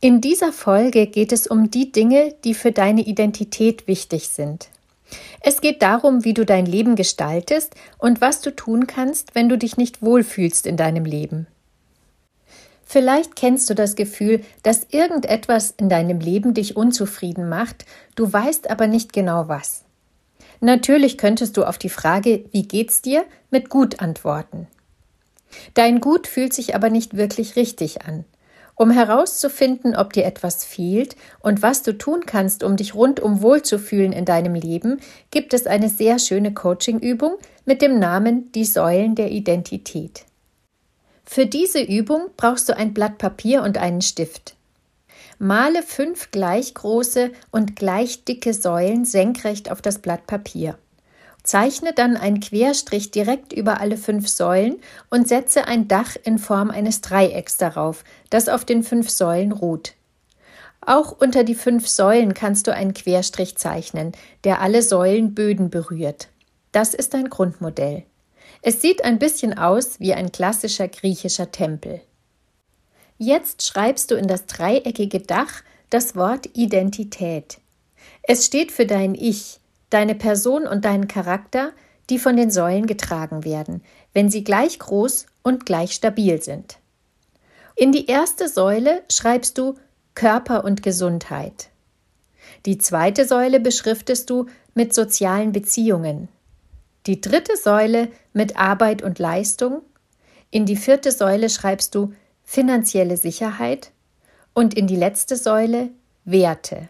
In dieser Folge geht es um die Dinge, die für deine Identität wichtig sind. Es geht darum, wie du dein Leben gestaltest und was du tun kannst, wenn du dich nicht wohlfühlst in deinem Leben. Vielleicht kennst du das Gefühl, dass irgendetwas in deinem Leben dich unzufrieden macht, du weißt aber nicht genau was. Natürlich könntest du auf die Frage, wie geht's dir, mit gut antworten. Dein Gut fühlt sich aber nicht wirklich richtig an. Um herauszufinden, ob dir etwas fehlt und was du tun kannst, um dich rundum wohlzufühlen in deinem Leben, gibt es eine sehr schöne Coaching-Übung mit dem Namen Die Säulen der Identität. Für diese Übung brauchst du ein Blatt Papier und einen Stift. Male fünf gleich große und gleich dicke Säulen senkrecht auf das Blatt Papier. Zeichne dann einen Querstrich direkt über alle fünf Säulen und setze ein Dach in Form eines Dreiecks darauf, das auf den fünf Säulen ruht. Auch unter die fünf Säulen kannst du einen Querstrich zeichnen, der alle Säulenböden berührt. Das ist ein Grundmodell. Es sieht ein bisschen aus wie ein klassischer griechischer Tempel. Jetzt schreibst du in das dreieckige Dach das Wort Identität. Es steht für dein Ich, deine Person und deinen Charakter, die von den Säulen getragen werden, wenn sie gleich groß und gleich stabil sind. In die erste Säule schreibst du Körper und Gesundheit. Die zweite Säule beschriftest du mit sozialen Beziehungen. Die dritte Säule mit Arbeit und Leistung. In die vierte Säule schreibst du finanzielle Sicherheit und in die letzte Säule Werte.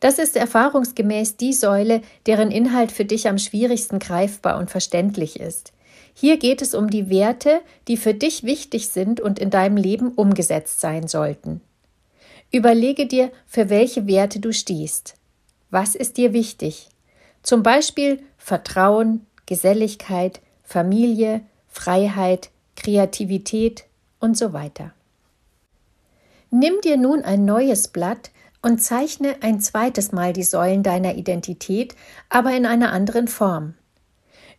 Das ist erfahrungsgemäß die Säule, deren Inhalt für dich am schwierigsten greifbar und verständlich ist. Hier geht es um die Werte, die für dich wichtig sind und in deinem Leben umgesetzt sein sollten. Überlege dir, für welche Werte du stehst. Was ist dir wichtig? Zum Beispiel Vertrauen, Geselligkeit, Familie, Freiheit, Kreativität und so weiter. Nimm dir nun ein neues Blatt, und zeichne ein zweites Mal die Säulen deiner Identität, aber in einer anderen Form.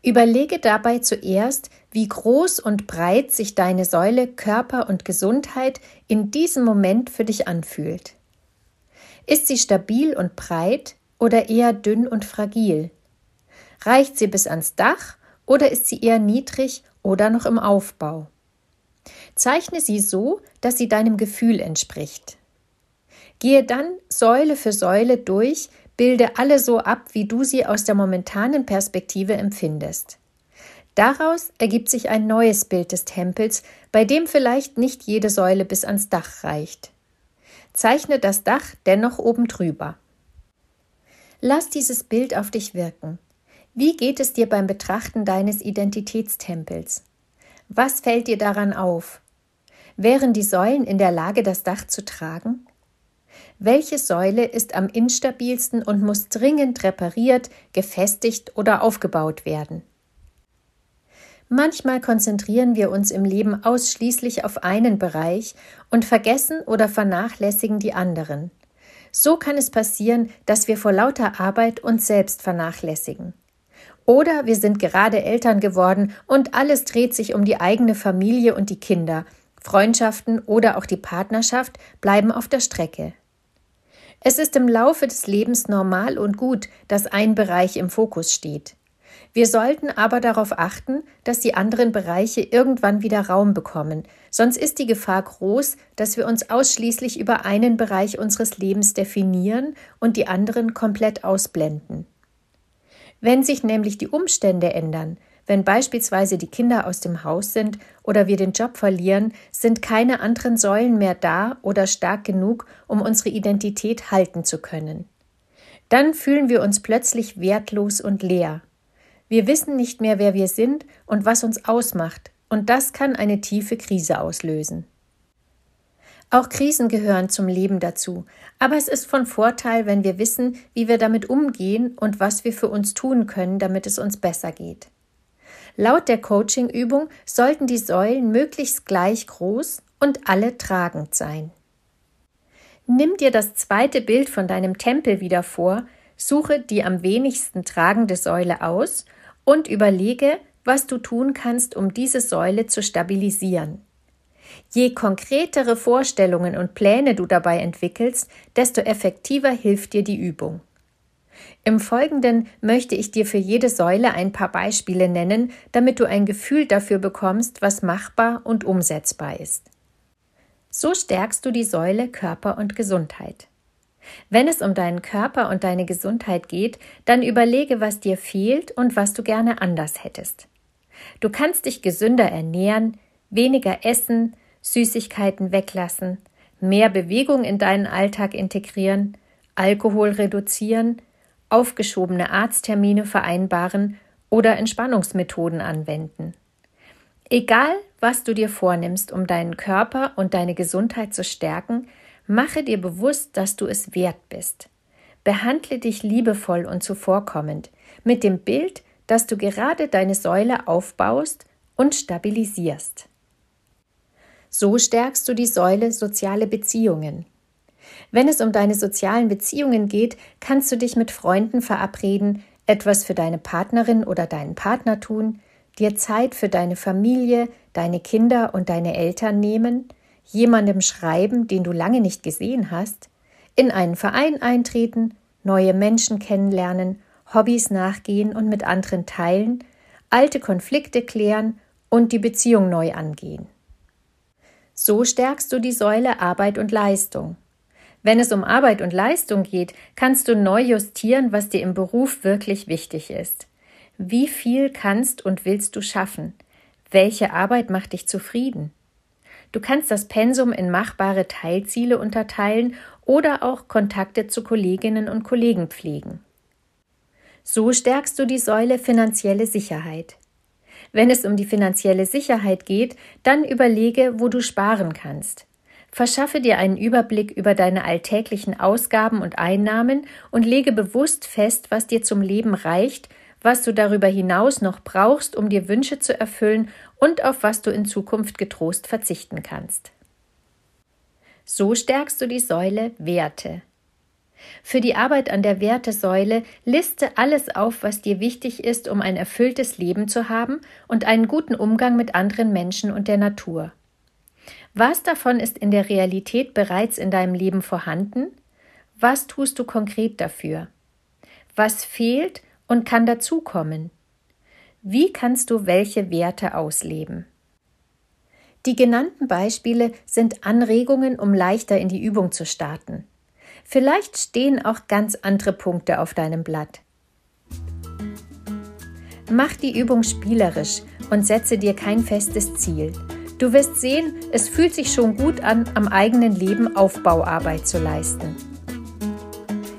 Überlege dabei zuerst, wie groß und breit sich deine Säule Körper und Gesundheit in diesem Moment für dich anfühlt. Ist sie stabil und breit oder eher dünn und fragil? Reicht sie bis ans Dach oder ist sie eher niedrig oder noch im Aufbau? Zeichne sie so, dass sie deinem Gefühl entspricht. Gehe dann Säule für Säule durch, bilde alle so ab, wie du sie aus der momentanen Perspektive empfindest. Daraus ergibt sich ein neues Bild des Tempels, bei dem vielleicht nicht jede Säule bis ans Dach reicht. Zeichne das Dach dennoch oben drüber. Lass dieses Bild auf dich wirken. Wie geht es dir beim Betrachten deines Identitätstempels? Was fällt dir daran auf? Wären die Säulen in der Lage, das Dach zu tragen? Welche Säule ist am instabilsten und muss dringend repariert, gefestigt oder aufgebaut werden? Manchmal konzentrieren wir uns im Leben ausschließlich auf einen Bereich und vergessen oder vernachlässigen die anderen. So kann es passieren, dass wir vor lauter Arbeit uns selbst vernachlässigen. Oder wir sind gerade Eltern geworden und alles dreht sich um die eigene Familie und die Kinder. Freundschaften oder auch die Partnerschaft bleiben auf der Strecke. Es ist im Laufe des Lebens normal und gut, dass ein Bereich im Fokus steht. Wir sollten aber darauf achten, dass die anderen Bereiche irgendwann wieder Raum bekommen, sonst ist die Gefahr groß, dass wir uns ausschließlich über einen Bereich unseres Lebens definieren und die anderen komplett ausblenden. Wenn sich nämlich die Umstände ändern, wenn beispielsweise die Kinder aus dem Haus sind oder wir den Job verlieren, sind keine anderen Säulen mehr da oder stark genug, um unsere Identität halten zu können. Dann fühlen wir uns plötzlich wertlos und leer. Wir wissen nicht mehr, wer wir sind und was uns ausmacht, und das kann eine tiefe Krise auslösen. Auch Krisen gehören zum Leben dazu, aber es ist von Vorteil, wenn wir wissen, wie wir damit umgehen und was wir für uns tun können, damit es uns besser geht. Laut der Coaching-Übung sollten die Säulen möglichst gleich groß und alle tragend sein. Nimm dir das zweite Bild von deinem Tempel wieder vor, suche die am wenigsten tragende Säule aus und überlege, was du tun kannst, um diese Säule zu stabilisieren. Je konkretere Vorstellungen und Pläne du dabei entwickelst, desto effektiver hilft dir die Übung. Im Folgenden möchte ich dir für jede Säule ein paar Beispiele nennen, damit du ein Gefühl dafür bekommst, was machbar und umsetzbar ist. So stärkst du die Säule Körper und Gesundheit. Wenn es um deinen Körper und deine Gesundheit geht, dann überlege, was dir fehlt und was du gerne anders hättest. Du kannst dich gesünder ernähren, weniger essen, Süßigkeiten weglassen, mehr Bewegung in deinen Alltag integrieren, Alkohol reduzieren, aufgeschobene Arzttermine vereinbaren oder Entspannungsmethoden anwenden. Egal, was du dir vornimmst, um deinen Körper und deine Gesundheit zu stärken, mache dir bewusst, dass du es wert bist. Behandle dich liebevoll und zuvorkommend, mit dem Bild, dass du gerade deine Säule aufbaust und stabilisierst. So stärkst du die Säule soziale Beziehungen. Wenn es um deine sozialen Beziehungen geht, kannst du dich mit Freunden verabreden, etwas für deine Partnerin oder deinen Partner tun, dir Zeit für deine Familie, deine Kinder und deine Eltern nehmen, jemandem schreiben, den du lange nicht gesehen hast, in einen Verein eintreten, neue Menschen kennenlernen, Hobbys nachgehen und mit anderen teilen, alte Konflikte klären und die Beziehung neu angehen. So stärkst du die Säule Arbeit und Leistung. Wenn es um Arbeit und Leistung geht, kannst du neu justieren, was dir im Beruf wirklich wichtig ist. Wie viel kannst und willst du schaffen? Welche Arbeit macht dich zufrieden? Du kannst das Pensum in machbare Teilziele unterteilen oder auch Kontakte zu Kolleginnen und Kollegen pflegen. So stärkst du die Säule finanzielle Sicherheit. Wenn es um die finanzielle Sicherheit geht, dann überlege, wo du sparen kannst. Verschaffe dir einen Überblick über deine alltäglichen Ausgaben und Einnahmen und lege bewusst fest, was dir zum Leben reicht, was du darüber hinaus noch brauchst, um dir Wünsche zu erfüllen und auf was du in Zukunft getrost verzichten kannst. So stärkst du die Säule Werte. Für die Arbeit an der Wertesäule liste alles auf, was dir wichtig ist, um ein erfülltes Leben zu haben und einen guten Umgang mit anderen Menschen und der Natur. Was davon ist in der Realität bereits in deinem Leben vorhanden? Was tust du konkret dafür? Was fehlt und kann dazukommen? Wie kannst du welche Werte ausleben? Die genannten Beispiele sind Anregungen, um leichter in die Übung zu starten. Vielleicht stehen auch ganz andere Punkte auf deinem Blatt. Mach die Übung spielerisch und setze dir kein festes Ziel. Du wirst sehen, es fühlt sich schon gut an, am eigenen Leben Aufbauarbeit zu leisten.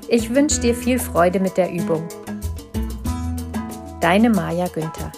Ich wünsche dir viel Freude mit der Übung. Deine Maja Günther